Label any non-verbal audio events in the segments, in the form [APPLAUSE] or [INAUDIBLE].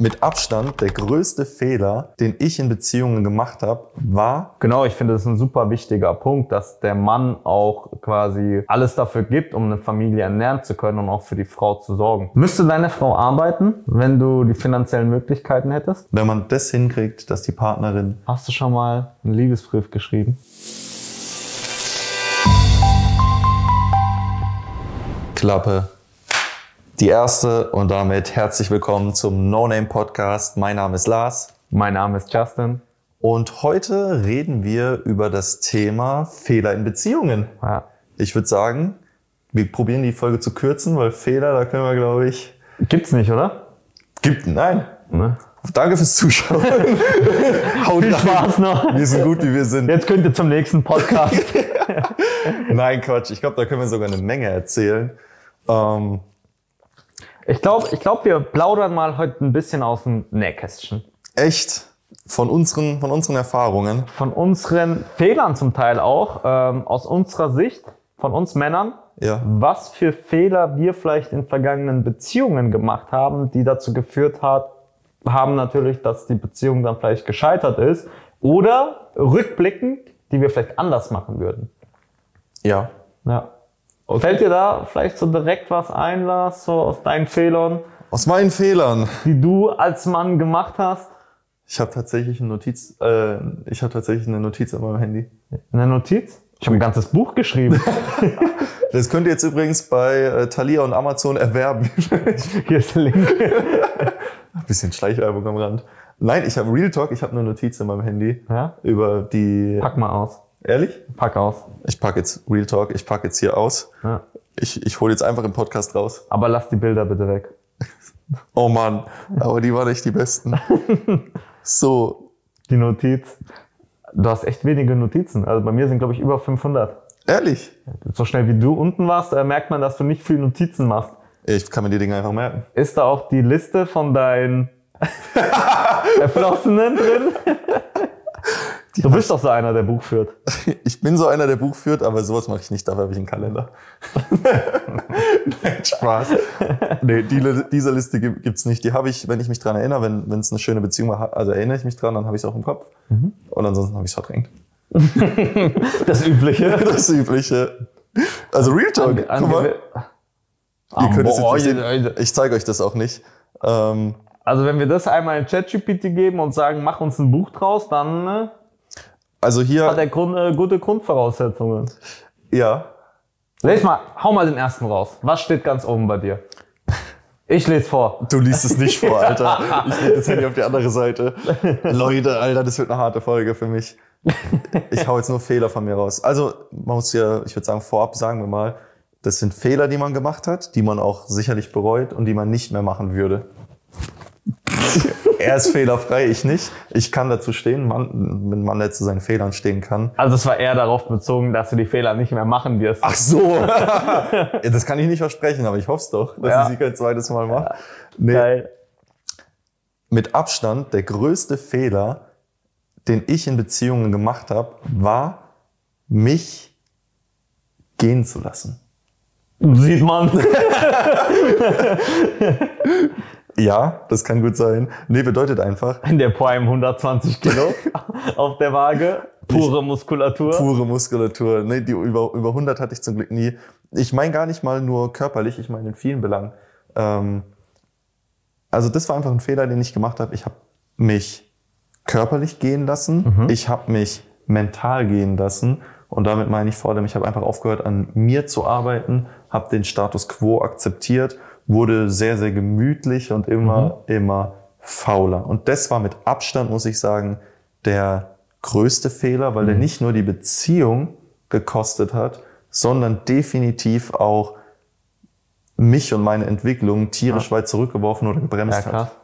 mit Abstand der größte Fehler, den ich in Beziehungen gemacht habe, war. Genau, ich finde, das ist ein super wichtiger Punkt, dass der Mann auch quasi alles dafür gibt, um eine Familie ernähren zu können und auch für die Frau zu sorgen. Müsste deine Frau arbeiten, wenn du die finanziellen Möglichkeiten hättest? Wenn man das hinkriegt, dass die Partnerin. Hast du schon mal einen Liebesbrief geschrieben? Klappe. Die erste und damit herzlich willkommen zum No Name Podcast. Mein Name ist Lars. Mein Name ist Justin. Und heute reden wir über das Thema Fehler in Beziehungen. Ja. Ich würde sagen, wir probieren die Folge zu kürzen, weil Fehler, da können wir, glaube ich. Gibt's nicht, oder? Gibt, nein. Ne? Danke fürs Zuschauen. [LAUGHS] Haut Viel. Spaß noch. Wir sind gut, wie wir sind. Jetzt könnt ihr zum nächsten Podcast. [LAUGHS] Nein, Quatsch. Ich glaube, da können wir sogar eine Menge erzählen. Ähm, Ich glaube, ich glaub, wir plaudern mal heute ein bisschen aus dem Nähkästchen. echt von unseren, von unseren Erfahrungen. Von unseren Fehlern zum Teil auch, ähm, aus unserer Sicht, von uns Männern, Ja. was für Fehler wir vielleicht in vergangenen Beziehungen gemacht haben, die dazu geführt hat, haben natürlich, dass die Beziehung dann vielleicht gescheitert ist. Oder rückblickend, die wir vielleicht anders machen würden. Ja. Ja. Fällt dir da vielleicht so direkt was ein, Lars, so aus deinen Fehlern, Aus meinen Fehlern. die du als Mann gemacht hast? Ich habe tatsächlich eine Notiz, äh, ich habe tatsächlich eine Notiz an meinem Handy. Eine Notiz? Ich habe ein ganzes Buch geschrieben. [LAUGHS] Das könnt ihr jetzt übrigens bei äh, Thalia und Amazon erwerben. [LAUGHS] Hier ist der Link. [LAUGHS] Ein bisschen Schleichwerbung am Rand. Nein, ich habe Real Talk, ich habe eine Notiz in meinem Handy Ja? über die. Pack mal aus. Ehrlich? Pack aus. Ich pack jetzt Real Talk, ich pack jetzt hier aus. Ja. Ich, ich hole jetzt einfach im Podcast raus. Aber lass die Bilder bitte weg. [LAUGHS] Oh Mann, aber die waren echt die besten. [LAUGHS] So, Die Notiz. Du hast echt wenige Notizen. Also bei mir sind, glaube ich, über 500. ehrlich? So schnell wie du unten warst, äh, merkt man, dass du nicht viel Notizen machst. Ich kann mir die Dinge einfach merken. Ist da auch die Liste von deinen [LAUGHS] Erflossenen drin? Du bist doch so einer, der Buch führt. [LAUGHS] Ich bin so einer, der Buch führt, aber sowas mache ich nicht, dafür habe ich einen Kalender. Nein, [LAUGHS] [LAUGHS] Spaß. Nee, die, diese Liste gibt- gibt's nicht. Die habe ich, wenn ich mich dran erinnere, wenn es eine schöne Beziehung war, also erinnere ich mich dran, dann habe ich es auch im Kopf. Und ansonsten habe ich es verdrängt. Das Übliche. Das Übliche. Also Real Talk, guck mal. Ihr könnt es jetzt nicht je- sehen. Ich zeige euch das auch nicht. Ähm, Also wenn wir das einmal in ChatGPT geben und sagen, mach uns ein Buch draus, dann also hat hier, er Grund, äh, gute Grundvoraussetzungen. ja, Lies mal, hau mal den ersten raus. Was steht ganz oben bei dir? Ich lese vor. Du liest es nicht vor, [LAUGHS] Alter. Ich leg das Handy auf die andere Seite. Leute, Alter, das wird eine harte Folge für mich. Ich hau jetzt nur Fehler von mir raus. Also, man muss ja, ich würde sagen, vorab sagen wir mal, das sind Fehler, die man gemacht hat, die man auch sicherlich bereut und die man nicht mehr machen würde. [LAUGHS] er ist fehlerfrei, ich nicht. Ich kann dazu stehen, man, wenn man zu seinen Fehlern stehen kann. Also es war eher darauf bezogen, dass du die Fehler nicht mehr machen wirst. Ach so. ja, [LAUGHS] das kann ich nicht versprechen, aber ich hoffe es doch, dass Ja. ich sie kein zweites Mal mache. Nee, Geil. mit Abstand der größte Fehler, den ich in Beziehungen gemacht habe, war, mich gehen zu lassen. Sieht man. [LAUGHS] Ja, das kann gut sein. Nee, bedeutet einfach In der Prime 120 Kilo [LAUGHS] auf der Waage. Pure Muskulatur. pure Muskulatur. Nee, die über, über 100 hatte ich zum Glück nie. Ich meine gar nicht mal nur körperlich, ich meine in vielen Belangen. Ähm, also das war einfach ein Fehler, den ich gemacht habe. Ich habe mich körperlich gehen lassen. Ich habe mich mental gehen lassen. Und damit meine ich vor allem, ich habe einfach aufgehört, an mir zu arbeiten, habe den Status quo akzeptiert, wurde sehr, sehr gemütlich und immer, immer fauler. Und das war mit Abstand, muss ich sagen, der größte Fehler, weil der nicht nur die Beziehung gekostet hat, sondern definitiv auch mich und meine Entwicklung tierisch weit zurückgeworfen oder Ja, gebremst krass. hat.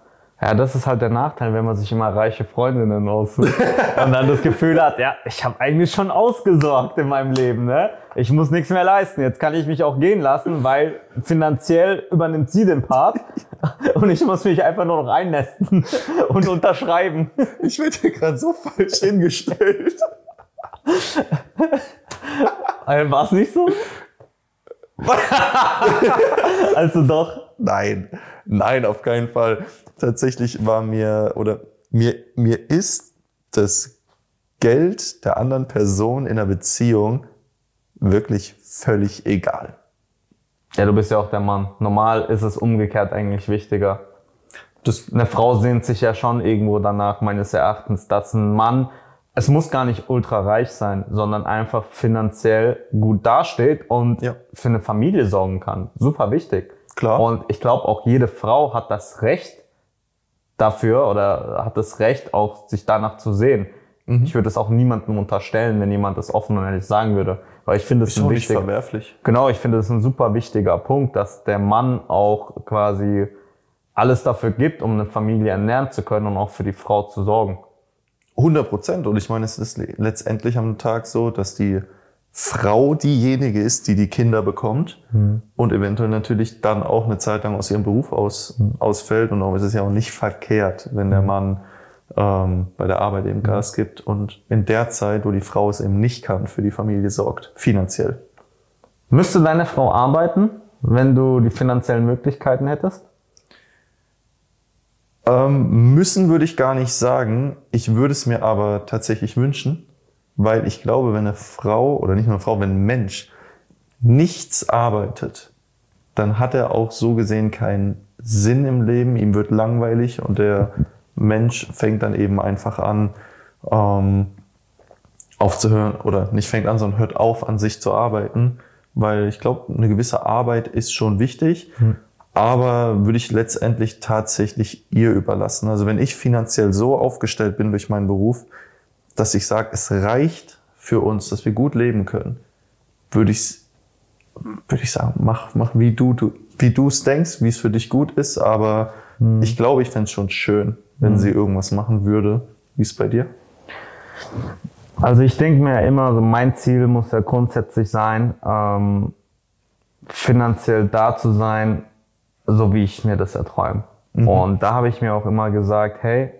Ja, das ist halt der Nachteil, wenn man sich immer reiche Freundinnen aussucht [LAUGHS] und dann das Gefühl hat, ja, ich habe eigentlich schon ausgesorgt in meinem Leben, ne? Ich muss nichts mehr leisten. Jetzt kann ich mich auch gehen lassen, weil finanziell übernimmt sie den Part [LAUGHS] und ich muss mich einfach nur noch einnästen und unterschreiben. Ich werde hier gerade so falsch hingestellt. Also, War es nicht so? [LAUGHS] also doch, Nein, nein, auf keinen Fall. Tatsächlich war mir oder mir, mir ist das Geld der anderen Person in der Beziehung wirklich völlig egal. Ja, du bist ja auch der Mann. Normal ist es umgekehrt eigentlich wichtiger. Das, eine Frau sehnt sich ja schon irgendwo danach, meines Erachtens, dass ein Mann, es muss gar nicht ultra reich sein, sondern einfach finanziell gut dasteht und Ja. für eine Familie sorgen kann. Super wichtig. Klar. Und ich glaube, auch jede Frau hat das Recht dafür oder hat das Recht, auch sich danach zu sehen. Mhm. Ich würde es auch niemandem unterstellen, wenn jemand das offen und ehrlich sagen würde. Weil ich finde es ein wichtig, verwerflich. Genau, ich finde, ist ein super wichtiger Punkt, dass der Mann auch quasi alles dafür gibt, um eine Familie ernähren zu können und auch für die Frau zu sorgen. 100 Prozent. Und ich meine, es ist le- letztendlich am Tag so, dass die Frau diejenige ist, die die Kinder bekommt und eventuell natürlich dann auch eine Zeit lang aus ihrem Beruf aus, ausfällt. Und auch, es ist ja auch nicht verkehrt, wenn der Mann ähm, bei der Arbeit eben Gas gibt und in der Zeit, wo die Frau es eben nicht kann, für die Familie sorgt, finanziell. Müsste deine Frau arbeiten, wenn du die finanziellen Möglichkeiten hättest? Ähm, müssen würde ich gar nicht sagen. Ich würde es mir aber tatsächlich wünschen, weil ich glaube, wenn eine Frau oder nicht nur eine Frau, wenn ein Mensch nichts arbeitet, dann hat er auch so gesehen keinen Sinn im Leben. Ihm wird langweilig und der Mensch fängt dann eben einfach an, ähm, aufzuhören oder nicht fängt an, sondern hört auf, an sich zu arbeiten, weil ich glaube, eine gewisse Arbeit ist schon wichtig, aber würde ich letztendlich tatsächlich ihr überlassen. Also wenn ich finanziell so aufgestellt bin durch meinen Beruf, dass ich sage, es reicht für uns, dass wir gut leben können, würde ich würde ich sagen, mach, mach wie du, du wie du es denkst, wie es für dich gut ist, aber ich glaube, ich fände es schon schön, wenn sie irgendwas machen würde. Wie ist es bei dir? Also ich denke mir immer, so mein Ziel muss ja grundsätzlich sein, ähm, finanziell da zu sein, so wie ich mir das erträume. Und da habe ich mir auch immer gesagt, hey,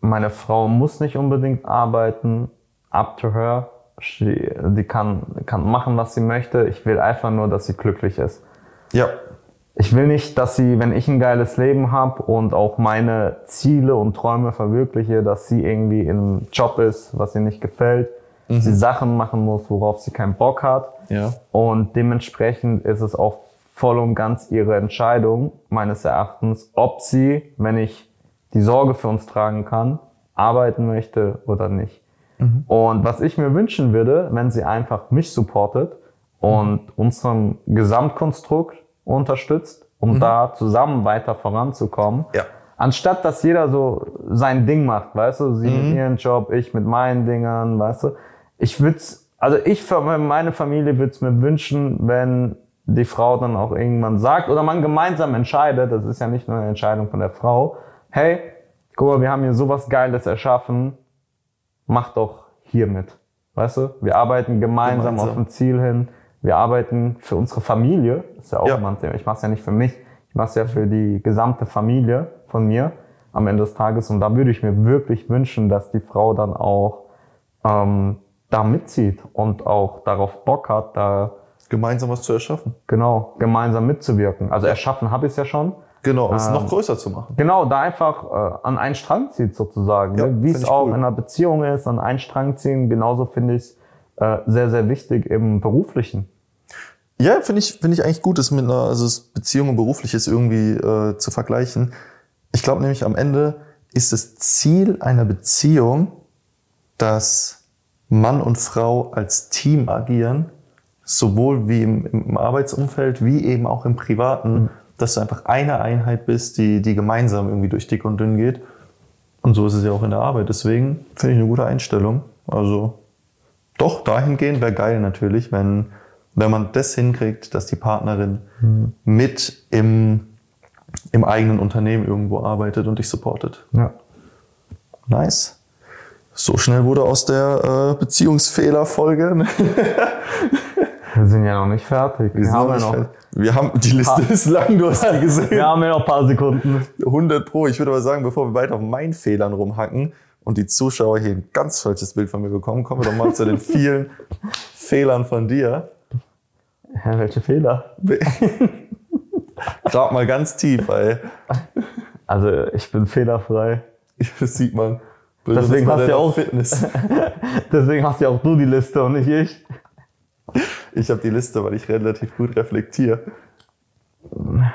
meine Frau muss nicht unbedingt arbeiten, up to her. She, die kann, kann machen, was sie möchte. Ich will einfach nur, dass sie glücklich ist. Ja, Ich will nicht, dass sie, wenn ich ein geiles Leben habe und auch meine Ziele und Träume verwirkliche, dass sie irgendwie in einem Job ist, was ihr nicht gefällt, sie Sachen machen muss, worauf sie keinen Bock hat. ja, Und dementsprechend ist es auch voll und ganz ihre Entscheidung, meines Erachtens, ob sie, wenn ich die Sorge für uns tragen kann, arbeiten möchte oder nicht. Und was ich mir wünschen würde, wenn sie einfach mich supportet und unseren Gesamtkonstrukt unterstützt, um da zusammen weiter voranzukommen, ja. Anstatt dass jeder so sein Ding macht, weißt du, sie mit ihren Job, ich mit meinen Dingern, weißt du. Ich würde also ich für meine Familie würde es mir wünschen, wenn die Frau dann auch irgendwann sagt oder man gemeinsam entscheidet, das ist ja nicht nur eine Entscheidung von der Frau, hey, guck mal, wir haben hier sowas Geiles erschaffen, mach doch hier mit. Weißt du, wir arbeiten gemeinsam, Gemeinsam. auf ein Ziel hin, wir arbeiten für unsere Familie, ist ja auch Ja. immer ein Thema. Ich mache es ja nicht für mich, ich mache es ja für die gesamte Familie von mir am Ende des Tages. Und da würde ich mir wirklich wünschen, dass die Frau dann auch ähm, da mitzieht und auch darauf Bock hat, da Gemeinsam was zu erschaffen. genau gemeinsam mitzuwirken. Also erschaffen habe ich es ja schon. Genau, es Ähm, noch größer zu machen. Genau, da einfach äh, an einen Strang zieht sozusagen. Ja, ne? Wie es auch cool. in einer Beziehung ist, an einen Strang ziehen, genauso finde ich es äh, sehr, sehr wichtig im Beruflichen. Ja, finde ich, finde ich eigentlich gut, das mit einer, also das Beziehung und berufliches irgendwie äh, zu vergleichen. Ich glaube nämlich am Ende ist das Ziel einer Beziehung, dass Mann und Frau als Team agieren, sowohl wie im, im Arbeitsumfeld wie eben auch im Privaten, dass du einfach eine Einheit bist, die, die gemeinsam irgendwie durch dick und dünn geht. Und so ist es ja auch in der Arbeit. Deswegen finde ich eine gute Einstellung. Also doch, dahingehend wäre geil natürlich, wenn, wenn man das hinkriegt, dass die Partnerin mit im, im eigenen Unternehmen irgendwo arbeitet und dich supportet. Ja. Nice. So schnell wurde aus der äh, Beziehungsfehlerfolge. [LAUGHS] Wir sind ja noch nicht fertig. Wir, sind haben, ja noch, fertig. wir haben die Liste ist lang, du hast die [LAUGHS] gesehen. wir haben ja noch ein paar Sekunden. 100 Pro. Ich würde aber sagen, bevor wir weiter auf meinen Fehlern rumhacken und die Zuschauer hier ein ganz falsches Bild von mir bekommen, kommen wir doch mal zu den [LAUGHS] vielen Fehlern von dir. Ja, welche Fehler? [LAUGHS] Grab mal ganz tief, ey. Also ich bin fehlerfrei. Das sieht man. Deswegen hast ja auch- Fitness. Deswegen hast ja auch du die Liste und nicht ich. Ich habe die Liste, weil ich relativ gut reflektiere.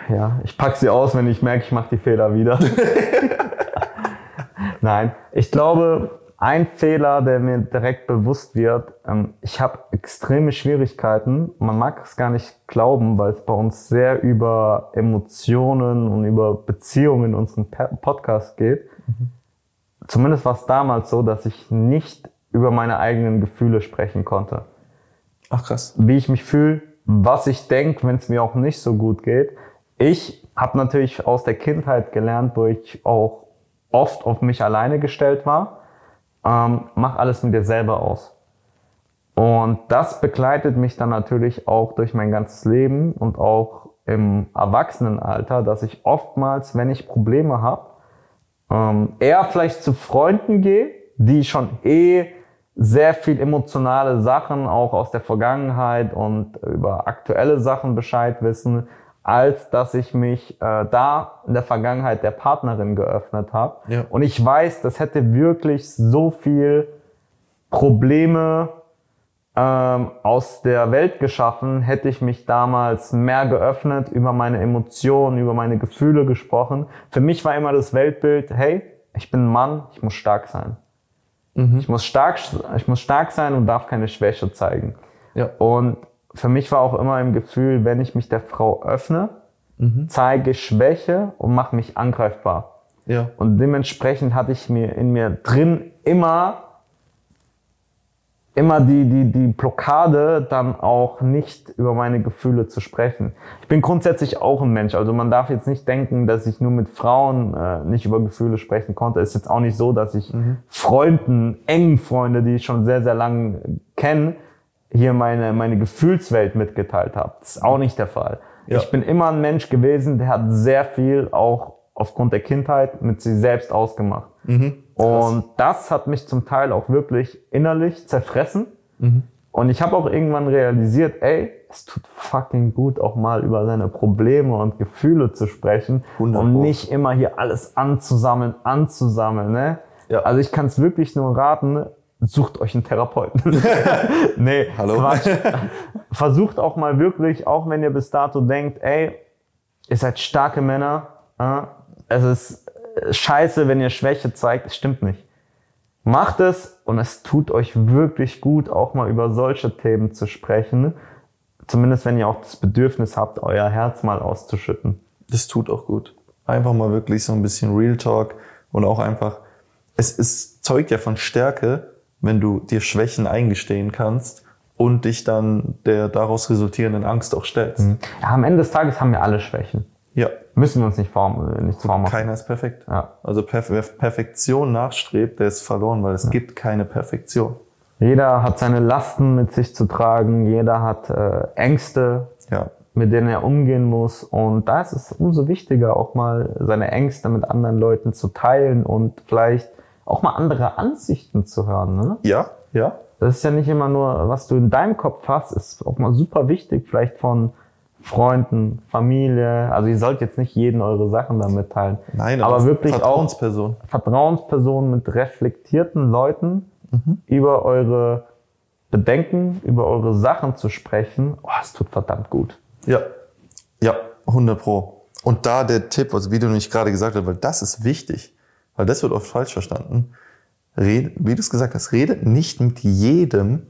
Ja, ich pack sie aus, wenn ich merke, ich mache die Fehler wieder. [LAUGHS] Nein, ich glaube, ein Fehler, der mir direkt bewusst wird, ähm, ich habe extreme Schwierigkeiten. Man mag es gar nicht glauben, weil es bei uns sehr über Emotionen und über Beziehungen in unserem Podcast geht. Zumindest war es damals so, dass ich nicht über meine eigenen Gefühle sprechen konnte Ach krass. wie ich mich fühle, was ich denke, wenn es mir auch nicht so gut geht. Ich habe natürlich aus der Kindheit gelernt, wo ich auch oft auf mich alleine gestellt war, ähm, mach alles mit dir selber aus. Und das begleitet mich dann natürlich auch durch mein ganzes Leben und auch im Erwachsenenalter, dass ich oftmals, wenn ich Probleme habe, ähm, eher vielleicht zu Freunden gehe, die schon eh sehr viel emotionale Sachen auch aus der Vergangenheit und über aktuelle Sachen Bescheid wissen, als dass ich mich äh, da in der Vergangenheit der Partnerin geöffnet habe. Ja. Und ich weiß, das hätte wirklich so viel Probleme ähm, aus der Welt geschaffen, hätte ich mich damals mehr geöffnet, über meine Emotionen, über meine Gefühle gesprochen. Für mich war immer das Weltbild, hey, ich bin ein Mann, ich muss stark sein. Ich, muss stark, ich muss stark sein und darf keine Schwäche zeigen. Ja. Und für mich war auch immer im Gefühl, wenn ich mich der Frau öffne, zeige Schwäche und mache mich angreifbar. Ja. Und dementsprechend hatte ich mir in mir drin immer, immer die, die, die Blockade, dann auch nicht über meine Gefühle zu sprechen. Ich bin grundsätzlich auch ein Mensch. Also man darf jetzt nicht denken, dass ich nur mit Frauen äh, nicht über Gefühle sprechen konnte. Ist jetzt auch nicht so, dass ich Freunden, engen Freunde, die ich schon sehr, sehr lange kenne, hier meine, meine Gefühlswelt mitgeteilt habe. Das ist auch nicht der Fall. Ja. Ich bin immer ein Mensch gewesen, der hat sehr viel auch aufgrund der Kindheit mit sich selbst ausgemacht. Und das hat mich zum Teil auch wirklich innerlich zerfressen. Und ich habe auch irgendwann realisiert, ey, es tut fucking gut, auch mal über seine Probleme und Gefühle zu sprechen 100 und Pro. nicht immer hier alles anzusammeln, anzusammeln. Ne? Ja. Also ich kann es wirklich nur raten, sucht euch einen Therapeuten. [LAUGHS] nee, Hallo? Quatsch. Versucht auch mal wirklich, auch wenn ihr bis dato denkt, ey, ihr seid starke Männer, äh, es ist scheiße, wenn ihr Schwäche zeigt, es stimmt nicht. Macht es und es tut euch wirklich gut, auch mal über solche Themen zu sprechen. Zumindest wenn ihr auch das Bedürfnis habt, euer Herz mal auszuschütten. Das tut auch gut. Einfach mal wirklich so ein bisschen Real Talk und auch einfach, es, es zeugt ja von Stärke, wenn du dir Schwächen eingestehen kannst und dich dann der daraus resultierenden Angst auch stellst. Ja, am Ende des Tages haben wir alle Schwächen. Ja, Müssen wir uns nicht vorm, äh, nichts vormachen. keiner ist perfekt. Ja. Also Perf wer Perfektion nachstrebt, der ist verloren, weil es gibt keine Perfektion. Jeder hat seine Lasten mit sich zu tragen, jeder hat äh, Ängste, Ja, mit denen er umgehen muss. Und da ist es umso wichtiger, auch mal seine Ängste mit anderen Leuten zu teilen und vielleicht auch mal andere Ansichten zu hören. Ne? ja, ja. Das ist ja nicht immer nur, was du in deinem Kopf hast, ist auch mal super wichtig, vielleicht von Freunden, Familie. Also ihr sollt jetzt nicht jeden eure Sachen da mitteilen. Nein, aber wirklich auch Vertrauensperson. Vertrauenspersonen mit reflektierten Leuten über eure Bedenken, über eure Sachen zu sprechen. Oh, es tut verdammt gut. Ja, ja, 100 pro. Und da der Tipp, also wie du nicht gerade gesagt hast, weil das ist wichtig, weil das wird oft falsch verstanden. Red, wie du es gesagt hast, redet nicht mit jedem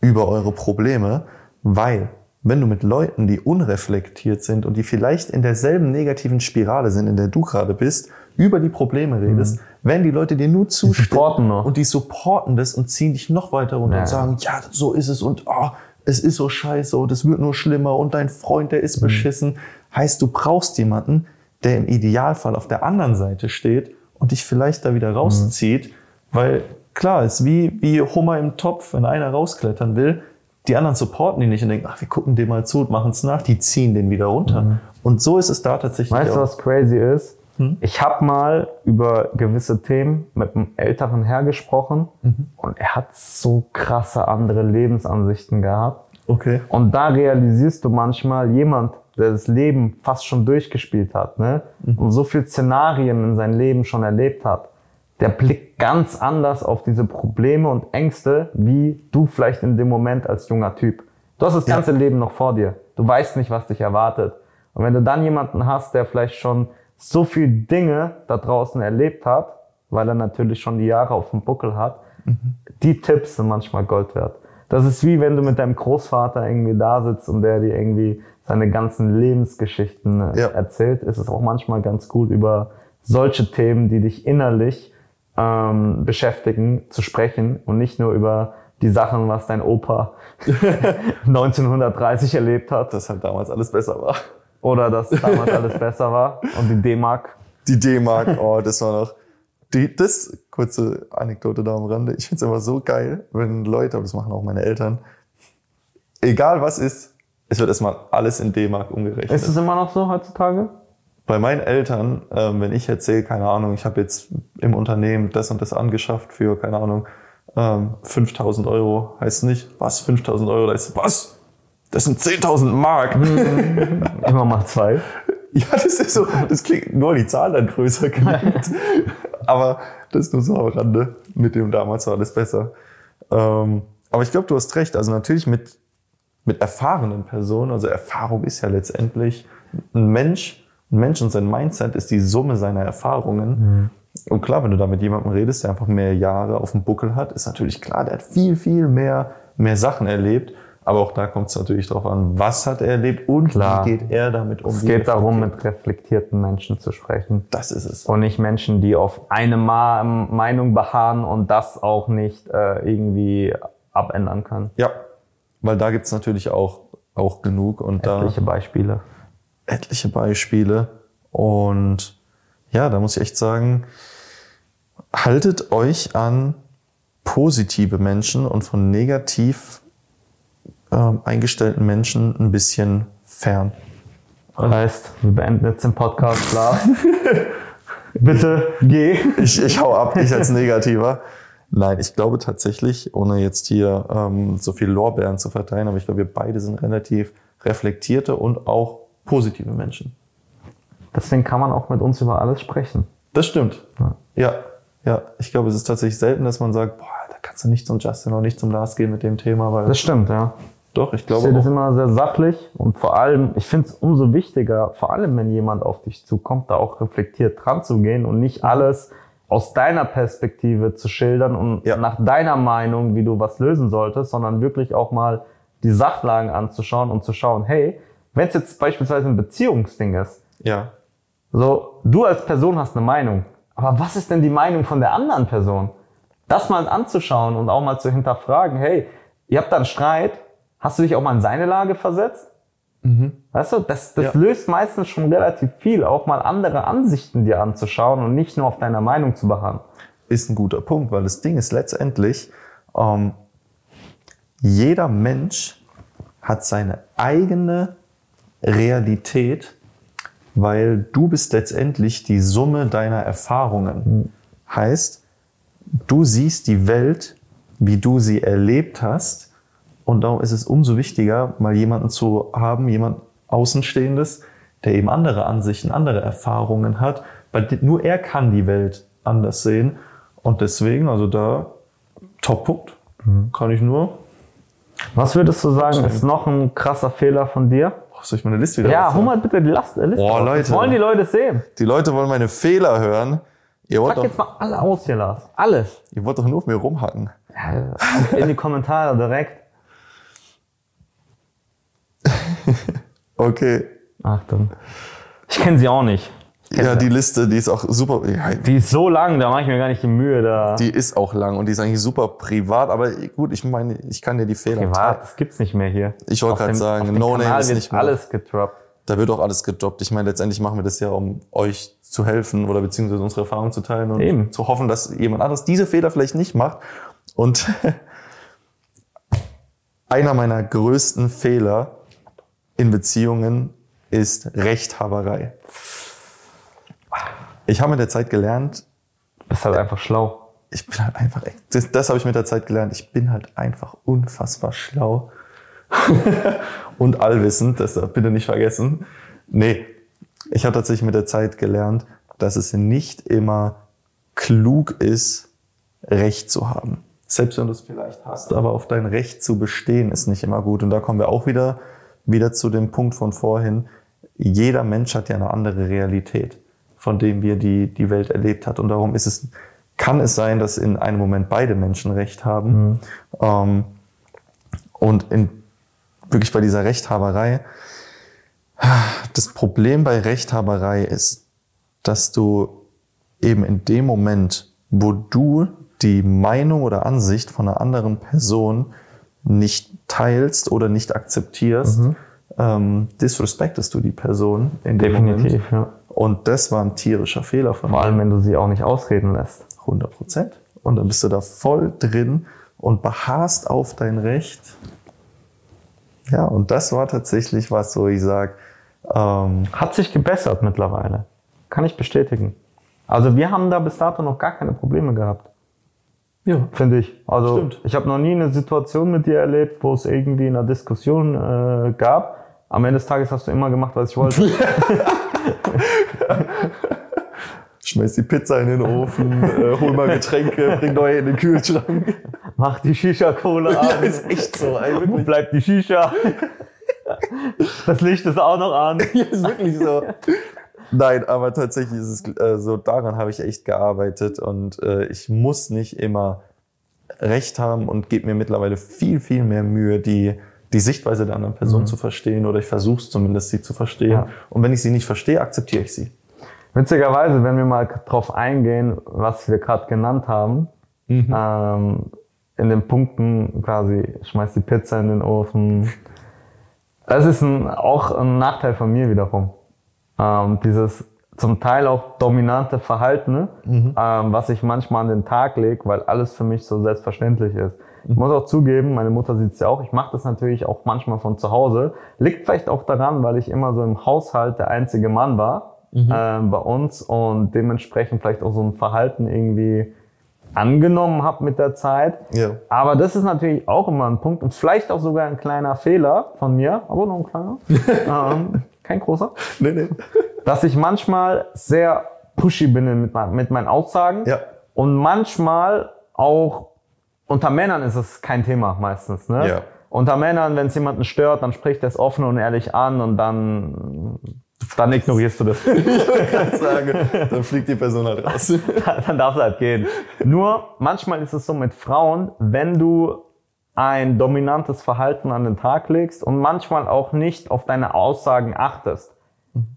über eure Probleme, weil wenn du mit Leuten, die unreflektiert sind und die vielleicht in derselben negativen Spirale sind, in der du gerade bist, über die Probleme redest, werden die Leute dir nur zustimmen und die supporten das und ziehen dich noch weiter runter Ja. und sagen, ja, so ist es und oh, es ist so scheiße und es wird nur schlimmer und dein Freund, der Mhm. ist beschissen. Heißt, du brauchst jemanden, der im Idealfall auf der anderen Seite steht und dich vielleicht da wieder rauszieht, weil klar ist, wie, wie Hummer im Topf, wenn einer rausklettern will, die anderen supporten ihn nicht und denken, ach, wir gucken dem mal zu und machen es nach, die ziehen den wieder runter. Und so ist es da tatsächlich Mhm. Weißt du, was crazy ist? Ich habe mal über gewisse Themen mit einem älteren Herr gesprochen und er hat so krasse andere Lebensansichten gehabt. Okay. Und da realisierst du manchmal, jemand, der das Leben fast schon durchgespielt hat, ne? Und so viel Szenarien in seinem Leben schon erlebt hat, der blickt ganz anders auf diese Probleme und Ängste, wie du vielleicht in dem Moment als junger Typ. Du hast das ganze Leben noch vor dir. Du weißt nicht, was dich erwartet. Und wenn du dann jemanden hast, der vielleicht schon so viel Dinge da draußen erlebt hat, weil er natürlich schon die Jahre auf dem Buckel hat, die Tipps sind manchmal Gold wert. Das ist wie wenn du mit deinem Großvater irgendwie da sitzt und der dir irgendwie seine ganzen Lebensgeschichten äh, Ja. erzählt. Ist es auch manchmal ganz gut über solche Themen, die dich innerlich ähm, beschäftigen, zu sprechen und nicht nur über die Sachen, was dein Opa [LAUGHS] 1930 erlebt hat Dass halt damals alles besser war. oder dass damals alles besser war und die D-Mark. Die D-Mark, oh, das war noch. Die, das, kurze Anekdote da am Rande. Ich find's immer so geil, wenn Leute, aber das machen auch meine Eltern, egal was ist, es wird erstmal alles in D-Mark umgerechnet. Ist es immer noch so heutzutage? Bei meinen Eltern, ähm, wenn ich erzähle, keine Ahnung, ich habe jetzt im Unternehmen das und das angeschafft für, keine Ahnung, ähm, 5000 Euro, heißt nicht, was, 5000 Euro, da ist, was? Das sind 10.000 Mark. [LAUGHS] Immer mal zwei. Ja, das ist so, das klingt nur die Zahl dann größer klingt. [LAUGHS] aber das ist nur so am Rande. Mit dem damals war alles besser. Ähm, aber ich glaube, du hast recht. Also natürlich mit, mit erfahrenen Personen, also Erfahrung ist ja letztendlich ein Mensch, ein Mensch und sein Mindset ist die Summe seiner Erfahrungen. Und klar, wenn du da mit jemandem redest, der einfach mehr Jahre auf dem Buckel hat, ist natürlich klar, der hat viel, viel mehr, mehr Sachen erlebt. Aber auch da kommt es natürlich darauf an, was hat er erlebt und Klar. wie geht er damit um. Es geht darum, mit reflektierten Menschen zu sprechen. Das ist es. Und nicht Menschen, die auf eine Ma Meinung beharren und das auch nicht äh, irgendwie abändern können. Ja, weil da gibt's natürlich auch, auch genug und da Etliche Beispiele. Etliche Beispiele. Und ja, da muss ich echt sagen, haltet euch an positive Menschen und von negativ ähm, eingestellten Menschen ein bisschen fern. Das heißt, wir beenden jetzt den Podcast, klar. [LAUGHS] Bitte geh. Ich, ich hau ab, ich als Negativer. Nein, ich glaube tatsächlich, ohne jetzt hier ähm, so viel Lorbeeren zu verteilen, aber ich glaube, wir beide sind relativ reflektierte und auch positive Menschen. Deswegen kann man auch mit uns über alles sprechen. Das stimmt. Ja. Ja, ja. Ich glaube, es ist tatsächlich selten, dass man sagt, boah, da kannst du nicht zum Justin oder nicht zum Lars gehen mit dem Thema, weil Das stimmt, ja. doch, ich Ich glaube sehe das immer sehr sachlich und vor allem, ich finde es umso wichtiger, vor allem wenn jemand auf dich zukommt, da auch reflektiert dran zu gehen und nicht alles aus deiner Perspektive zu schildern und Ja. nach deiner Meinung, wie du was lösen solltest, sondern wirklich auch mal die Sachlagen anzuschauen und zu schauen, hey, wenn es jetzt beispielsweise ein Beziehungsding ist, ja, so, du als Person hast eine Meinung. Aber was ist denn die Meinung von der anderen Person? Das mal anzuschauen und auch mal zu hinterfragen, hey, ihr habt da einen Streit, hast du dich auch mal in seine Lage versetzt? Weißt du, das, das Ja. löst meistens schon relativ viel, auch mal andere Ansichten dir anzuschauen und nicht nur auf deiner Meinung zu beharren. ist ein guter Punkt, weil das Ding ist letztendlich, ähm, jeder Mensch hat seine eigene Realität, weil du bist letztendlich die Summe deiner Erfahrungen. Heißt, du siehst die Welt, wie du sie erlebt hast. Und darum ist es umso wichtiger, mal jemanden zu haben, jemand Außenstehendes, der eben andere Ansichten, andere Erfahrungen hat, weil nur er kann die Welt anders sehen. Und deswegen, also da, Top-Punkt, kann ich nur. Was würdest du sagen, ist noch ein krasser Fehler von dir? Soll ich meine Liste wieder Ja, hol mal bitte die Last- Liste. Boah. Leute. Das wollen die Leute sehen. Die Leute wollen meine Fehler hören. Ihr wollt, Pack doch, jetzt mal alle aus hier, Lars. Alles. ihr wollt doch nur auf mir rumhacken. Ja, in die Kommentare direkt. [LAUGHS] Okay. Achtung. Ich kenne sie auch nicht. Ja, die Liste, die ist auch super. Ja, Die ist so lang, da mache ich mir gar nicht die Mühe da. die ist auch lang und die ist eigentlich super privat, aber gut, ich meine, ich kann dir die Fehler Privat, das gibt's nicht mehr hier. Ich wollte gerade sagen, auf dem No Name Kanal ist wird nicht mehr. alles gedroppt. Da wird auch alles gedroppt. Ich meine, letztendlich machen wir das ja, um euch zu helfen oder beziehungsweise unsere Erfahrungen zu teilen und Eben. zu hoffen, dass jemand anderes diese Fehler vielleicht nicht macht. Und [LAUGHS] einer meiner größten Fehler in Beziehungen ist Rechthaberei. Ich habe mit der Zeit gelernt, Du bist halt einfach schlau. ich bin halt einfach, echt- das, das habe ich mit der Zeit gelernt, ich bin halt einfach unfassbar schlau. [LAUGHS] und allwissend, das bitte nicht vergessen. Nee, ich habe tatsächlich mit der Zeit gelernt, dass es nicht immer klug ist, Recht zu haben. Selbst wenn du es vielleicht hast, aber auf dein Recht zu bestehen ist nicht immer gut. Und da kommen wir auch wieder, wieder zu dem Punkt von vorhin. Jeder Mensch hat ja eine andere Realität, von dem wir die, die Welt erlebt hat. Und darum ist es, kann es sein, dass in einem Moment beide Menschen Recht haben. Mhm. Ähm, und in, wirklich bei dieser Rechthaberei, das Problem bei Rechthaberei ist, dass du eben in dem Moment, wo du die Meinung oder Ansicht von einer anderen Person nicht teilst oder nicht akzeptierst, mhm. ähm, disrespektest du die Person in dem Definitiv, Moment. Ja. Und das war ein tierischer Fehler von Vor allem, wenn du sie auch nicht ausreden lässt. 100 Prozent. Und dann bist du da voll drin und beharrst auf dein Recht. Ja, und das war tatsächlich was, wo ich sage, ähm, hat sich gebessert mittlerweile. Kann ich bestätigen. Also wir haben da bis dato noch gar keine Probleme gehabt. Ja. Finde ich. Also Stimmt. ich habe noch nie eine Situation mit dir erlebt, wo es irgendwie eine Diskussion äh, gab. Am Ende des Tages hast du immer gemacht, was ich wollte. [LAUGHS] [LAUGHS] Schmeiß die Pizza in den Ofen, äh, hol mal Getränke, bring neue in den Kühlschrank. Mach die Shisha-Cola an. Ja, ist echt so. Ey, Wo bleibt die Shisha? Das Licht ist auch noch an. [LAUGHS] ja, ist wirklich so. Nein, aber tatsächlich ist es äh, so, daran habe ich echt gearbeitet und äh, ich muss nicht immer recht haben und gebe mir mittlerweile viel, viel mehr Mühe, die, die Sichtweise der anderen Person mhm. zu verstehen oder ich versuche es zumindest, sie zu verstehen. Ja. Und wenn ich sie nicht verstehe, akzeptiere ich sie. Witzigerweise, wenn wir mal drauf eingehen, was wir gerade genannt haben, mhm. ähm, in den Punkten quasi, schmeiß die Pizza in den Ofen. Das ist ein, auch ein Nachteil von mir wiederum ähm, dieses zum Teil auch dominante Verhalten, mhm. ähm, was ich manchmal an den Tag lege, weil alles für mich so selbstverständlich ist. Mhm. Ich muss auch zugeben, meine Mutter sieht es ja auch, ich mache das natürlich auch manchmal von zu Hause. Liegt vielleicht auch daran, weil ich immer so im Haushalt der einzige Mann war mhm. äh, bei uns und dementsprechend vielleicht auch so ein Verhalten irgendwie angenommen habe mit der Zeit. Ja. Aber das ist natürlich auch immer ein Punkt und vielleicht auch sogar ein kleiner Fehler von mir, aber nur ein kleiner. [LAUGHS] ähm, kein großer. Nee, nee. Dass ich manchmal sehr pushy bin mit, mit meinen Aussagen. Ja. Und manchmal auch unter Männern ist es kein Thema meistens. Ne? Ja. Unter Männern, wenn es jemanden stört, dann spricht er es offen und ehrlich an und dann, dann ignorierst du das. [LAUGHS] ich wollte sagen, dann fliegt die Person halt raus. [LAUGHS] dann darf es halt gehen. Nur manchmal ist es so mit Frauen, wenn du ein dominantes Verhalten an den Tag legst und manchmal auch nicht auf deine Aussagen achtest.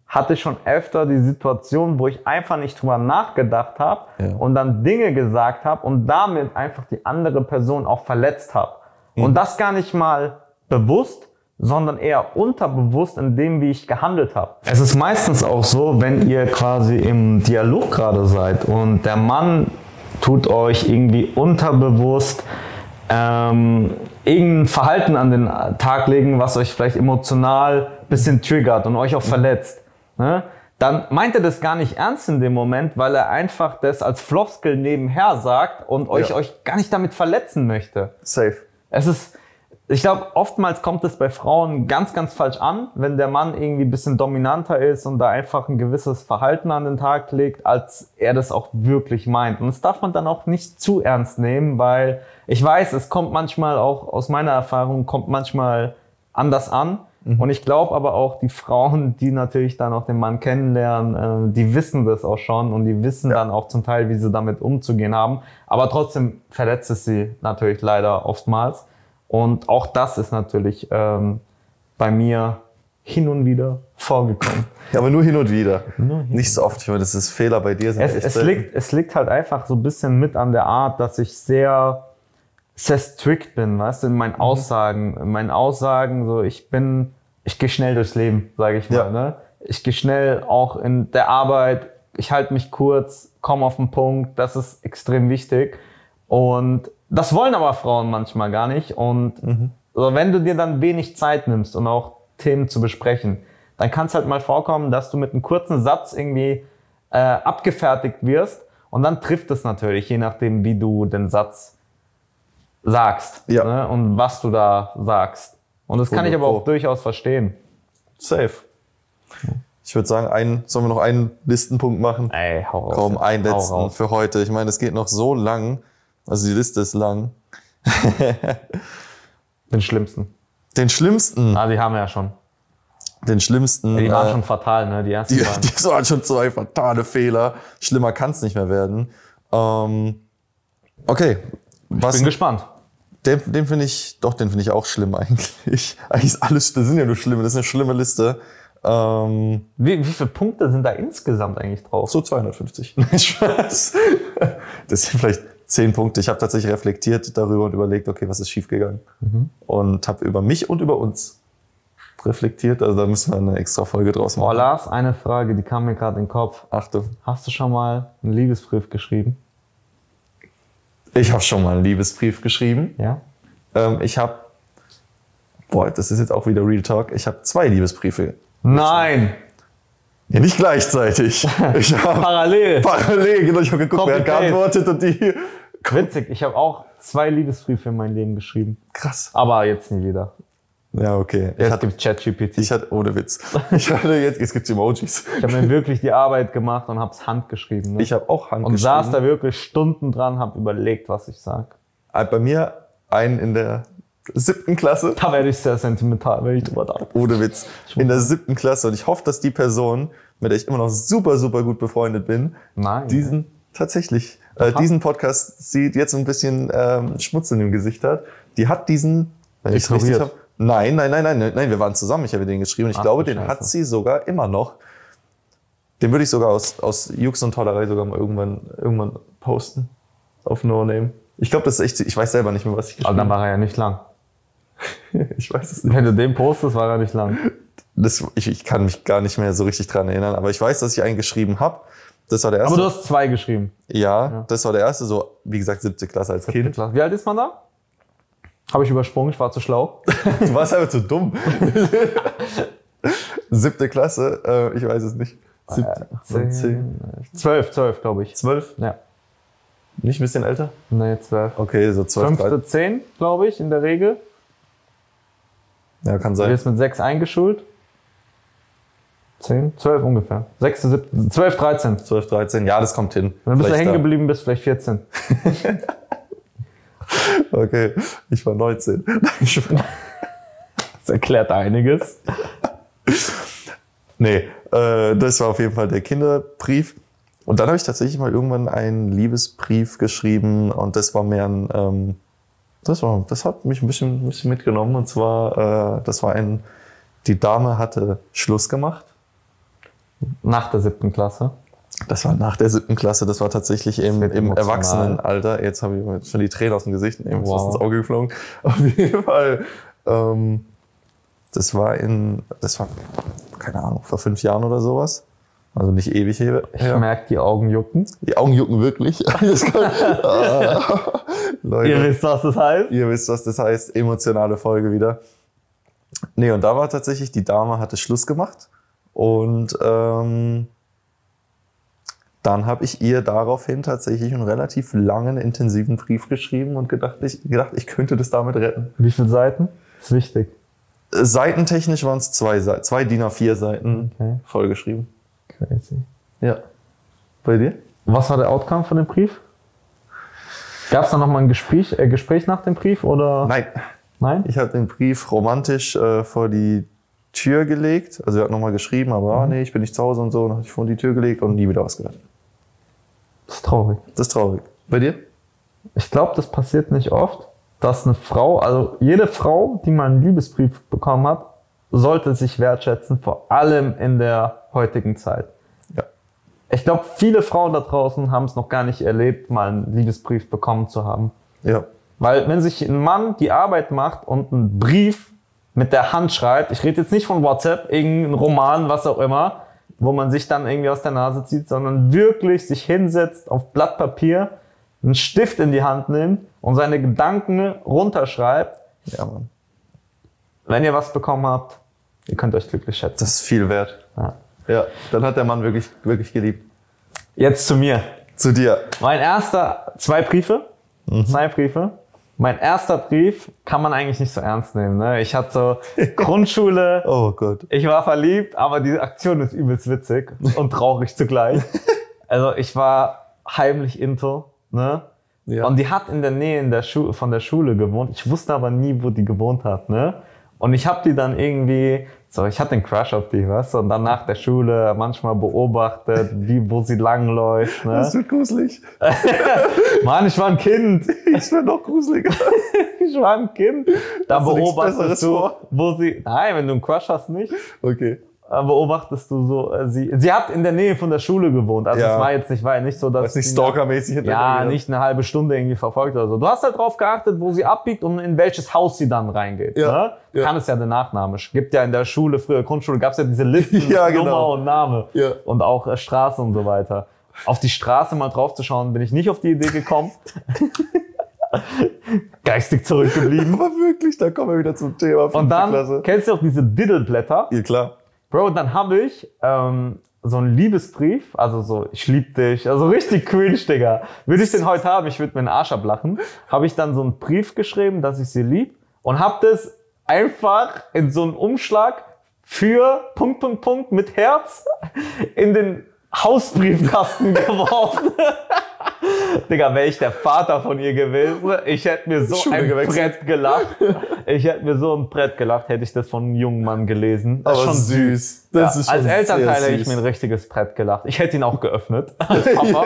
Hatte schon öfter die Situation, wo ich einfach nicht drüber nachgedacht habe ja. und dann Dinge gesagt habe und damit einfach die andere Person auch verletzt habe. Mhm. Und das gar nicht mal bewusst, sondern eher unterbewusst in dem, wie ich gehandelt habe. Es ist meistens auch so, wenn ihr quasi im Dialog gerade seid und der Mann tut euch irgendwie unterbewusst ähm, irgendein Verhalten an den Tag legen, was euch vielleicht emotional bisschen triggert und euch auch verletzt, ne? dann meint er das gar nicht ernst in dem Moment, weil er einfach das als Floskel nebenher sagt und euch, ja. euch gar nicht damit verletzen möchte. Safe. Es ist, ich glaube, oftmals kommt es bei Frauen ganz, ganz falsch an, wenn der Mann irgendwie ein bisschen dominanter ist und da einfach ein gewisses Verhalten an den Tag legt, als er das auch wirklich meint. Und das darf man dann auch nicht zu ernst nehmen, weil ich weiß, es kommt manchmal auch aus meiner Erfahrung, kommt manchmal anders an. Mhm. Und ich glaube aber auch, die Frauen, die natürlich dann auch den Mann kennenlernen, äh, die wissen das auch schon und die wissen ja. dann auch zum Teil, wie sie damit umzugehen haben. Aber trotzdem verletzt es sie natürlich leider oftmals. Und auch das ist natürlich ähm, bei mir hin und wieder vorgekommen. Ja, aber nur hin und wieder. Hin Nicht so oft. Ich meine, das ist Fehler bei dir. Es, es, liegt, es liegt halt einfach so ein bisschen mit an der Art, dass ich sehr, sehr strikt bin, weißt du, in meinen mhm. Aussagen. In meinen Aussagen, so, ich bin, ich gehe schnell durchs Leben, sage ich mal. Ja. Ne? Ich gehe schnell auch in der Arbeit. Ich halte mich kurz, komme auf den Punkt. Das ist extrem wichtig. Und das wollen aber Frauen manchmal gar nicht. Und mhm. also wenn du dir dann wenig Zeit nimmst und auch Themen zu besprechen, dann kann es halt mal vorkommen, dass du mit einem kurzen Satz irgendwie äh, abgefertigt wirst und dann trifft es natürlich, je nachdem, wie du den Satz sagst ja. ne, und was du da sagst. Und das kann ich aber auch durchaus verstehen. Safe. Ich würde sagen, einen, sollen wir noch einen Listenpunkt machen? Ey, hau raus. Komm, einen letzten für heute. Ich meine, es geht noch so lang. Also die Liste ist lang. [LAUGHS] Den schlimmsten. Den schlimmsten, Ah, die haben wir ja schon. den schlimmsten. Die waren äh, schon fatal, ne? Die ersten die, beiden. die waren schon zwei fatale Fehler. Schlimmer kann es nicht mehr werden. Ähm, okay. Was, Bin gespannt. den den finde ich, doch, den finde ich auch schlimm [LAUGHS] eigentlich. Eigentlich ist alles, das sind ja nur schlimme, das ist eine schlimme Liste. Ähm, Wie, wie viele Punkte sind da insgesamt eigentlich drauf? so 250. Nein, Spaß. Das sind vielleicht zehn Punkte. Ich habe tatsächlich reflektiert darüber und überlegt, okay, was ist schiefgegangen? Und habe über mich und über uns reflektiert. Also da müssen wir eine extra Folge draus machen. Lars, eine Frage, die kam mir gerade in den Kopf. Achtung. Hast du schon mal einen Liebesbrief geschrieben? Ich habe schon mal einen Liebesbrief geschrieben. Ja. Ähm, ich habe, boah, das ist jetzt auch wieder Real Talk. Ich habe zwei Liebesbriefe. Nein! Ja, nicht gleichzeitig. [LAUGHS] Ich habe Parallel! parallel, genau, ich habe geguckt, wer hat geantwortet und die. Witzig, ich habe auch zwei Liebesbriefe in mein Leben geschrieben. Krass. Aber jetzt nie wieder. Ja, okay. Ich Jetzt hatte, gibt ChatGPT. ich hatte, ohne Witz. [LAUGHS] Ich hatte jetzt, jetzt gibt's Emojis. Ich habe mir wirklich die Arbeit gemacht und hab's handgeschrieben. Ne? Ich habe auch Hand und saß da wirklich Stunden dran, hab überlegt, was ich sag. Äh, Bei mir einen in der siebten Klasse. Da werde ich sehr sentimental, wenn ich drüber nachdenke. Ohne Witz. In der siebten Klasse. Und ich hoffe, dass die Person, mit der ich immer noch super, super gut befreundet bin, Nein. diesen tatsächlich, äh, diesen Podcast sieht, jetzt ein bisschen ähm, Schmutz in dem Gesicht hat. Die hat diesen, wenn ich richtig habe. Nein, nein, nein, nein, nein, wir waren zusammen. Ich habe den geschrieben. Ich Ach, glaube, den Scheiße. hat sie sogar immer noch. Den würde ich sogar aus, aus Jux und Tollerei sogar mal irgendwann, irgendwann posten. Auf No Name. Ich glaube, das ist echt, ich weiß selber nicht mehr, was ich Aber geschrieben dann war er ja nicht lang. habe. [LAUGHS] Ich weiß es nicht. Wenn du den postest, war er nicht lang. Das, ich, ich kann mich gar nicht mehr so richtig dran erinnern, aber ich weiß, dass ich einen geschrieben habe. Das war der erste. Aber du hast zwei geschrieben. ja, das war der erste, so wie gesagt, siebte Klasse als Kind. Klasse. Wie alt ist man da? Habe ich übersprungen, ich war zu schlau. [LAUGHS] Du warst einfach zu dumm. [LAUGHS] siebte Klasse, äh, ich weiß es nicht. Siebte, zehn, Zehn, zwölf, zwölf, glaube ich. zwölf, Ja. nicht ein bisschen älter? Nee, zwölf. Okay, so zwölf, Fünfte, dreizehn. zehn, glaube ich, in der Regel. Ja, kann Du sein. wirst mit sechs eingeschult. Zehn, zwölf ungefähr. Sechste, siebte, zwölf, dreizehn. Zwölf, dreizehn, ja, das kommt hin. Wenn du bist Vielleicht hängen geblieben bist, vielleicht 14. [LAUGHS] Okay, ich war 19. [LAUGHS] Ich war- Das erklärt einiges. Nee, äh, das war auf jeden Fall der Kinderbrief. Und dann habe ich tatsächlich mal irgendwann einen Liebesbrief geschrieben und das war mehr ein, ähm, das war, das hat mich ein bisschen, ein bisschen mitgenommen und zwar, äh, das war ein, die Dame hatte Schluss gemacht. Nach der siebten Klasse. Das war nach der siebten Klasse, das war tatsächlich im, im. Erwachsenenalter. Jetzt habe ich mir schon die Tränen aus dem Gesicht, eben ist Wow. was ins Auge geflogen. [LAUGHS] Auf jeden Fall, ähm, das war in, das war, keine Ahnung, vor fünf Jahren oder sowas. Also nicht ewig her. Ich merke, die Augen jucken. Die Augen jucken wirklich. [LAUGHS] Kann, [LAUGHS] ah, Leute, Ihr wisst, was das heißt. ihr wisst, was das heißt. Emotionale Folge wieder. Nee, und da war tatsächlich, die Dame hatte Schluss gemacht. Und ähm, dann habe ich ihr daraufhin tatsächlich einen relativ langen, intensiven Brief geschrieben und gedacht, ich, gedacht, ich könnte das damit retten. Wie viele Seiten? Ist wichtig. Äh, Seitentechnisch waren es zwei, Seiten, zwei DIN A4 Seiten Okay. vollgeschrieben. Crazy. Ja. Bei dir? Was war der Outcome von dem Brief? Gab es da nochmal ein Gespräch, äh, Gespräch nach dem Brief oder? Nein. Nein? Ich habe den Brief romantisch äh, vor die Tür gelegt. Also er hat nochmal geschrieben, aber ah, nee, ich bin nicht zu Hause und so. Dann habe ich vor die Tür gelegt und nie wieder was gehört. Das ist traurig. Das ist traurig. Bei dir? Ich glaube, das passiert nicht oft, dass eine Frau, also jede Frau, die mal einen Liebesbrief bekommen hat, sollte sich wertschätzen, vor allem in der heutigen Zeit. Ja. Ich glaube, viele Frauen da draußen haben es noch gar nicht erlebt, mal einen Liebesbrief bekommen zu haben. Ja. Weil wenn sich ein Mann die Arbeit macht und einen Brief mit der Hand schreibt, ich rede jetzt nicht von WhatsApp, irgendein Roman, was auch immer, wo man sich dann irgendwie aus der Nase zieht, sondern wirklich sich hinsetzt auf Blatt Papier, einen Stift in die Hand nimmt und seine Gedanken runterschreibt. Ja, Mann. Wenn ihr was bekommen habt, ihr könnt euch glücklich schätzen. Das ist viel wert. Ja. Ja. Dann hat der Mann wirklich, wirklich geliebt. Jetzt zu mir. Zu dir. Mein erster, zwei Briefe, zwei Briefe. Mein erster Brief kann man eigentlich nicht so ernst nehmen. Ne? Ich hatte so [LAUGHS] Grundschule, Oh Gott. ich war verliebt, aber die Aktion ist übelst witzig und traurig zugleich. [LAUGHS] Also ich war heimlich into, ne? Ja. Und die hat in der Nähe in der Schu von der Schule gewohnt. Ich wusste aber nie, wo die gewohnt hat, ne? Und ich habe die dann irgendwie, so, ich hatte einen Crush auf die, weißt du? Und dann nach der Schule manchmal beobachtet, wie, wo sie langläuft, ne? Das wird gruselig. [LAUGHS] Mann, ich war ein Kind. [LAUGHS] Das wird noch gruseliger. [LAUGHS] Ich war ein Kind. Da beobachtest du, wo sie, nein, wenn du einen Crush hast, nicht. Okay. Äh, beobachtest du so, äh, sie, sie hat in der Nähe von der Schule gewohnt. Also Ja. es war jetzt nicht, war ja nicht so, dass Weiß nicht stalkermäßig ja, nicht eine halbe Stunde irgendwie verfolgt oder so. Du hast halt drauf geachtet, wo sie abbiegt und in welches Haus sie dann reingeht. Ja, Ne? ja. Kann es ja den Nachname. Gibt ja in der Schule, früher Grundschule, gab es ja diese Listen [LAUGHS] Ja, genau. Nummer und Name. Ja. Und auch äh, Straße und so weiter. Auf die Straße mal drauf zu schauen, bin ich nicht auf die Idee gekommen. [LAUGHS] Geistig zurückgeblieben. [LAUGHS] Aber wirklich, da kommen wir wieder zum Thema. Und dann, Klasse. kennst du auch diese Diddleblätter? Ja, klar. Bro, dann habe ich ähm, so einen Liebesbrief, also so, ich lieb dich, also richtig cringe, Digga. Würde ich den heute haben, ich würde mir einen Arsch ablachen, habe ich dann so einen Brief geschrieben, dass ich sie lieb und habe das einfach in so einen Umschlag für Punkt, Punkt, Punkt mit Herz in den Hausbriefkasten [LAUGHS] geworfen. [LAUGHS] Digga, wäre ich der Vater von ihr gewesen, ich hätte mir so Schule ein gewechselt. Brett gelacht. [LAUGHS] Ich hätte mir so ein Brett gelacht, hätte ich das von einem jungen Mann gelesen. Das ist schon süß. Das ja, ist schon als Elternteil hätte ich mir ein richtiges Brett gelacht. Ich hätte ihn auch geöffnet. [LAUGHS] Als Papa.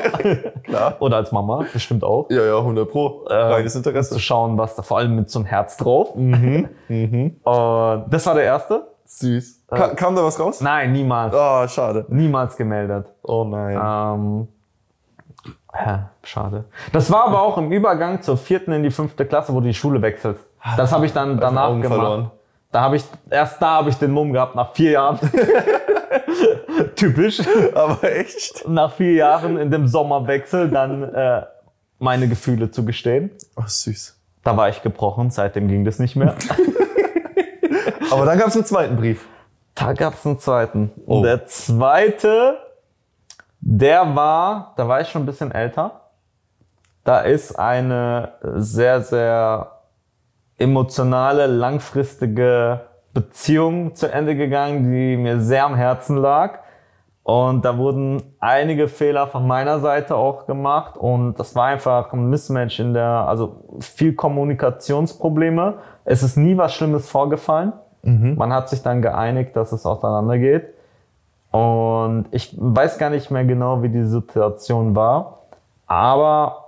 Klar. Oder als Mama, bestimmt auch. Ja, ja, 100 pro. Ähm, Reines Zu Interesse. schauen, was da, vor allem mit so einem Herz drauf. Mhm. Mhm. Und das war der erste. Süß. Ka kam da was raus? Nein, niemals. Oh, schade. Niemals gemeldet. Oh nein. Ähm, ja, schade. Das war aber auch im Übergang zur vierten in die fünfte Klasse, wo du die Schule wechselst. Das habe ich dann danach Augen gemacht. verloren. Da habe ich, erst da habe ich den Mumm gehabt, nach vier Jahren. [LAUGHS] Typisch. Aber echt? nach vier Jahren in dem Sommerwechsel dann äh, meine Gefühle zu gestehen. Oh, süß. Da war ich gebrochen, seitdem ging das nicht mehr. [LAUGHS] Aber dann gab es einen zweiten Brief. da gab es einen zweiten. Und Oh. der zweite, der war, da war ich schon ein bisschen älter. Da ist eine sehr, sehr emotionale, langfristige Beziehung zu Ende gegangen, die mir sehr am Herzen lag. Und da wurden einige Fehler von meiner Seite auch gemacht und das war einfach ein Mismatch in der, also viel Kommunikationsprobleme. Es ist nie was Schlimmes vorgefallen. Man hat sich dann geeinigt, dass es auseinandergeht. Und ich weiß gar nicht mehr genau, wie die Situation war. Aber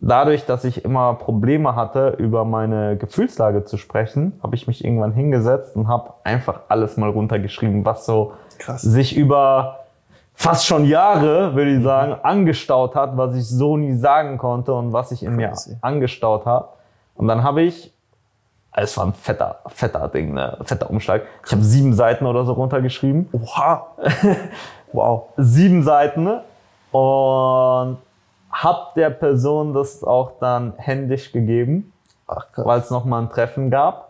dadurch, dass ich immer Probleme hatte, über meine Gefühlslage zu sprechen, habe ich mich irgendwann hingesetzt und habe einfach alles mal runtergeschrieben, was so Krass. sich über fast schon Jahre, würde ich sagen, angestaut hat, was ich so nie sagen konnte und was ich in mir Crazy. angestaut habe. Und dann habe ich, es war ein fetter, fetter Ding, ne, fetter Umschlag. Ich habe sieben Seiten oder so runtergeschrieben Oha. [LAUGHS] wow. sieben Seiten ne? und hab der Person das auch dann händisch gegeben, weil es nochmal ein Treffen gab.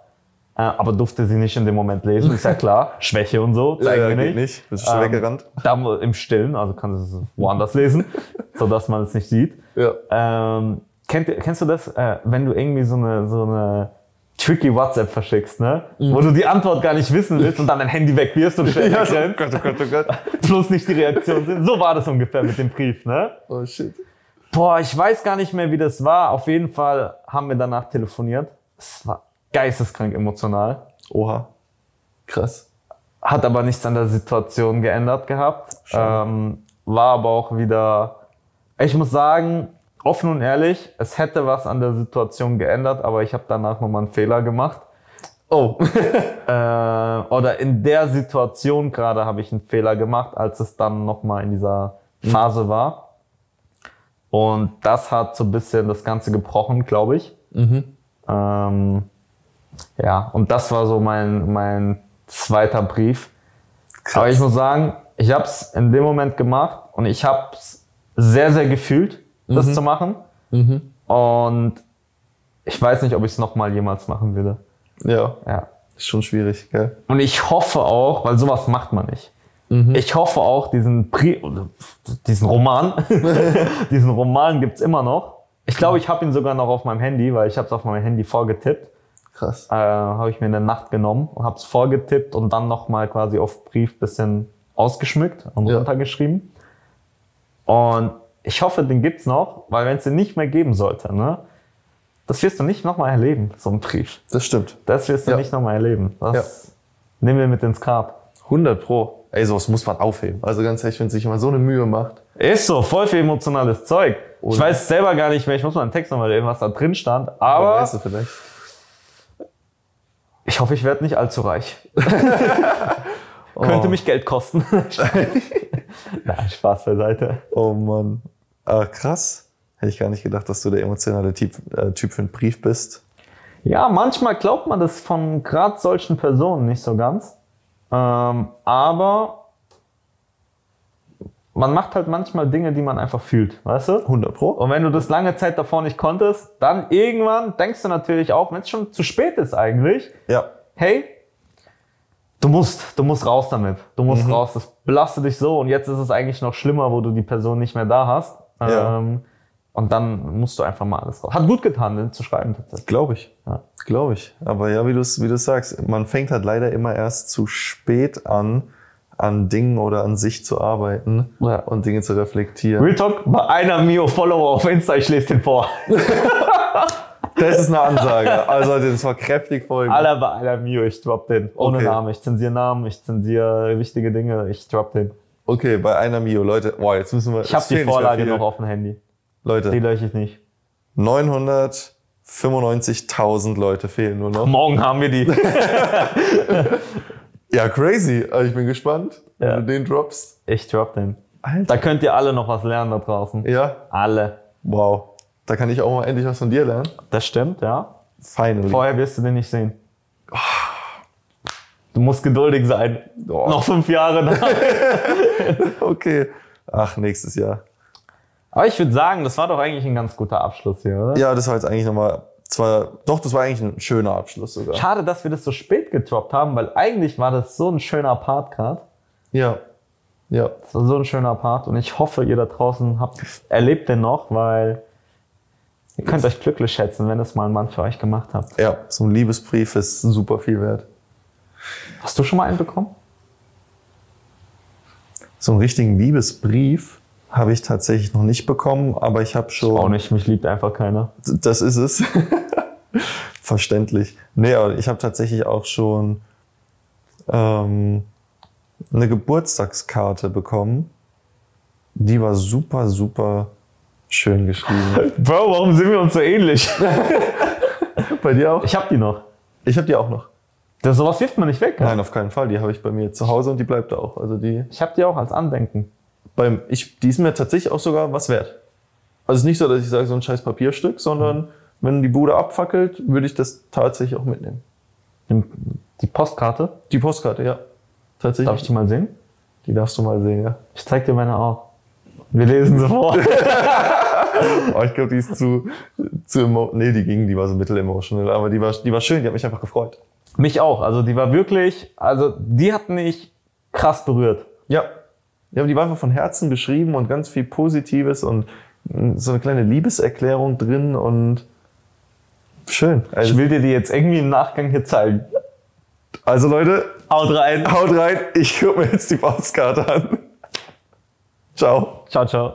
Äh, aber durfte sie nicht in dem Moment lesen, ist ja [LAUGHS] klar. Schwäche und so, zeigen geht nicht. nicht. Bist du Ähm, weggerannt? Da mu- im Stillen, also kann sie es woanders lesen, [LAUGHS] sodass man es nicht sieht. Ja. Ähm, kennt, kennst du das, äh, wenn du irgendwie so eine, so eine tricky WhatsApp verschickst, ne? Wo du die Antwort gar nicht wissen willst und dann dein Handy wegwirfst und [LAUGHS] schnell Ja, so, wegrennst. Gott, oh Gott, oh Gott. [LAUGHS] Plus nicht die Reaktion sind. So war das ungefähr mit dem Brief, ne? Oh shit. Boah, ich weiß gar nicht mehr, wie das war. Auf jeden Fall haben wir danach telefoniert. Es war geisteskrank emotional. Oha. Krass. Hat aber nichts an der Situation geändert gehabt. Ähm, war aber auch wieder, ich muss sagen, offen und ehrlich, es hätte was an der Situation geändert, aber ich habe danach nochmal einen Fehler gemacht. Oh. [LAUGHS] Äh, oder in der Situation gerade habe ich einen Fehler gemacht, als es dann nochmal in dieser Phase war. Und das hat so ein bisschen das Ganze gebrochen, glaube ich. Ähm, ja, und das war so mein, mein zweiter Brief. Aber ich muss sagen, ich habe es in dem Moment gemacht und ich habe es sehr, sehr gefühlt, das zu machen. Und ich weiß nicht, ob ich es nochmal jemals machen würde. Ja. Ja. Ist schon schwierig, gell? Und ich hoffe auch, weil sowas macht man nicht. Ich hoffe auch, diesen, Pri diesen Roman, [LAUGHS] diesen Roman gibt's immer noch. Ich glaube, ich habe ihn sogar noch auf meinem Handy, weil ich habe es auf meinem Handy vorgetippt. Krass. Äh, habe ich mir in der Nacht genommen und habe es vorgetippt und dann nochmal quasi auf Brief bisschen ausgeschmückt und Ja. runtergeschrieben. Und ich hoffe, den gibt's noch, weil wenn es den nicht mehr geben sollte, ne, das wirst du nicht nochmal erleben, so ein Brief. Das stimmt. Das wirst du Ja. nicht nochmal erleben. Das nehmen wir mit ins Grab. 100 Pro. Ey, sowas muss man aufheben. Also ganz ehrlich, wenn sich immer so eine Mühe macht. Ist so, voll viel emotionales Zeug. Ich Und- weiß selber gar nicht mehr, ich muss mal einen Text nochmal lesen, was da drin stand, aber weißt du vielleicht. ich hoffe, ich werde nicht allzu reich. [LAUGHS] [LAUGHS] Könnte Oh. mich Geld kosten. [LAUGHS] Nein, Spaß beiseite. Oh Mann. Ah, krass. Hätte ich gar nicht gedacht, dass du der emotionale Typ, äh, typ für einen Brief bist. Ja, manchmal glaubt man das von gerade solchen Personen nicht so ganz. Ähm, aber man macht halt manchmal Dinge, die man einfach fühlt, weißt du? 100 Pro? Und wenn du das lange Zeit davor nicht konntest, dann irgendwann denkst du natürlich auch, wenn es schon zu spät ist eigentlich, Ja. hey, du musst, du musst raus damit. Du musst raus. Das belastet dich so und jetzt ist es eigentlich noch schlimmer, wo du die Person nicht mehr da hast. Ja. Ähm, und dann musst du einfach mal alles raus. Hat gut getan, den zu schreiben tatsächlich. Glaube ich. Ja. Glaube ich. Aber ja, wie du wie sagst, man fängt halt leider immer erst zu spät an, an Dingen oder an sich zu arbeiten Ja. und Dinge zu reflektieren. Real Talk, bei einer Mio Follower auf Insta, ich lese den vor. [LAUGHS] Das ist eine Ansage. Also das war kräftig folgen. Alle bei einer Mio, ich drop den. Ohne Okay. Namen. Ich zensiere Namen, ich zensiere wichtige Dinge, ich drop den. Okay, bei einer Mio, Leute, boah, jetzt müssen wir. Ich habe die Vorlage noch auf dem Handy. Die Leute, lösche ich nicht. 995.000 Leute fehlen nur noch. Morgen haben wir die. [LAUGHS] Ja, crazy. Also ich bin gespannt, wenn Ja. du den droppst. Ich drop den. Alter. Da könnt ihr alle noch was lernen da draußen. Ja, Alle. wow. Da kann ich auch mal endlich was von dir lernen. Das stimmt, ja. Finally. Vorher wirst du den nicht sehen. Du musst geduldig sein. Oh. Noch fünf Jahre. [LAUGHS] Okay. Ach, nächstes Jahr. Aber ich würde sagen, das war doch eigentlich ein ganz guter Abschluss hier, oder? Ja, das war jetzt eigentlich nochmal, zwar, doch, das war eigentlich ein schöner Abschluss sogar. Schade, dass wir das so spät getroppt haben, weil eigentlich war das so ein schöner Part gerade. Ja. Ja. Das war so ein schöner Part und ich hoffe, ihr da draußen habt erlebt den noch, weil ihr könnt euch glücklich schätzen, wenn es mal ein Mann für euch gemacht habt. Ja, so ein Liebesbrief ist super viel wert. Hast du schon mal einen bekommen? So einen richtigen Liebesbrief habe ich tatsächlich noch nicht bekommen, aber ich habe schon. Auch nicht, mich liebt einfach keiner. Das ist es. [LAUGHS] Verständlich. Nee, aber ich habe tatsächlich auch schon ähm, eine Geburtstagskarte bekommen. Die war super, super schön geschrieben. [LAUGHS] Bro, warum sind wir uns so ähnlich? [LAUGHS] Bei dir auch? Ich hab die noch. Ich habe die auch noch. Das, sowas wirft man nicht weg. Nein, auf keinen Fall. Die habe ich bei mir zu Hause und die bleibt da auch. Also die, Ich hab die auch als Andenken. beim, ich, die ist mir tatsächlich auch sogar was wert. Also es ist nicht so, dass ich sage, so ein scheiß Papierstück, sondern wenn die Bude abfackelt, würde ich das tatsächlich auch mitnehmen. Die Postkarte, Die Postkarte, ja. Tatsächlich. darf ich die mal sehen? Die darfst du mal sehen, ja. Ich zeig dir meine auch. Wir lesen sie vor. [LAUGHS] Oh, ich glaube, die ist zu, zu emo Nee, die ging, die war so mittel-emotional, aber die war, die war schön, die hat mich einfach gefreut. Mich auch. Also die war wirklich, also die hat mich krass berührt. Ja. Ja, die war einfach von Herzen geschrieben und ganz viel Positives und so eine kleine Liebeserklärung drin und schön. Ich Also, will dir die jetzt irgendwie im Nachgang hier zeigen. also Leute, Haut rein. haut rein, ich gucke mir jetzt die Postkarte an. Ciao. Ciao, ciao.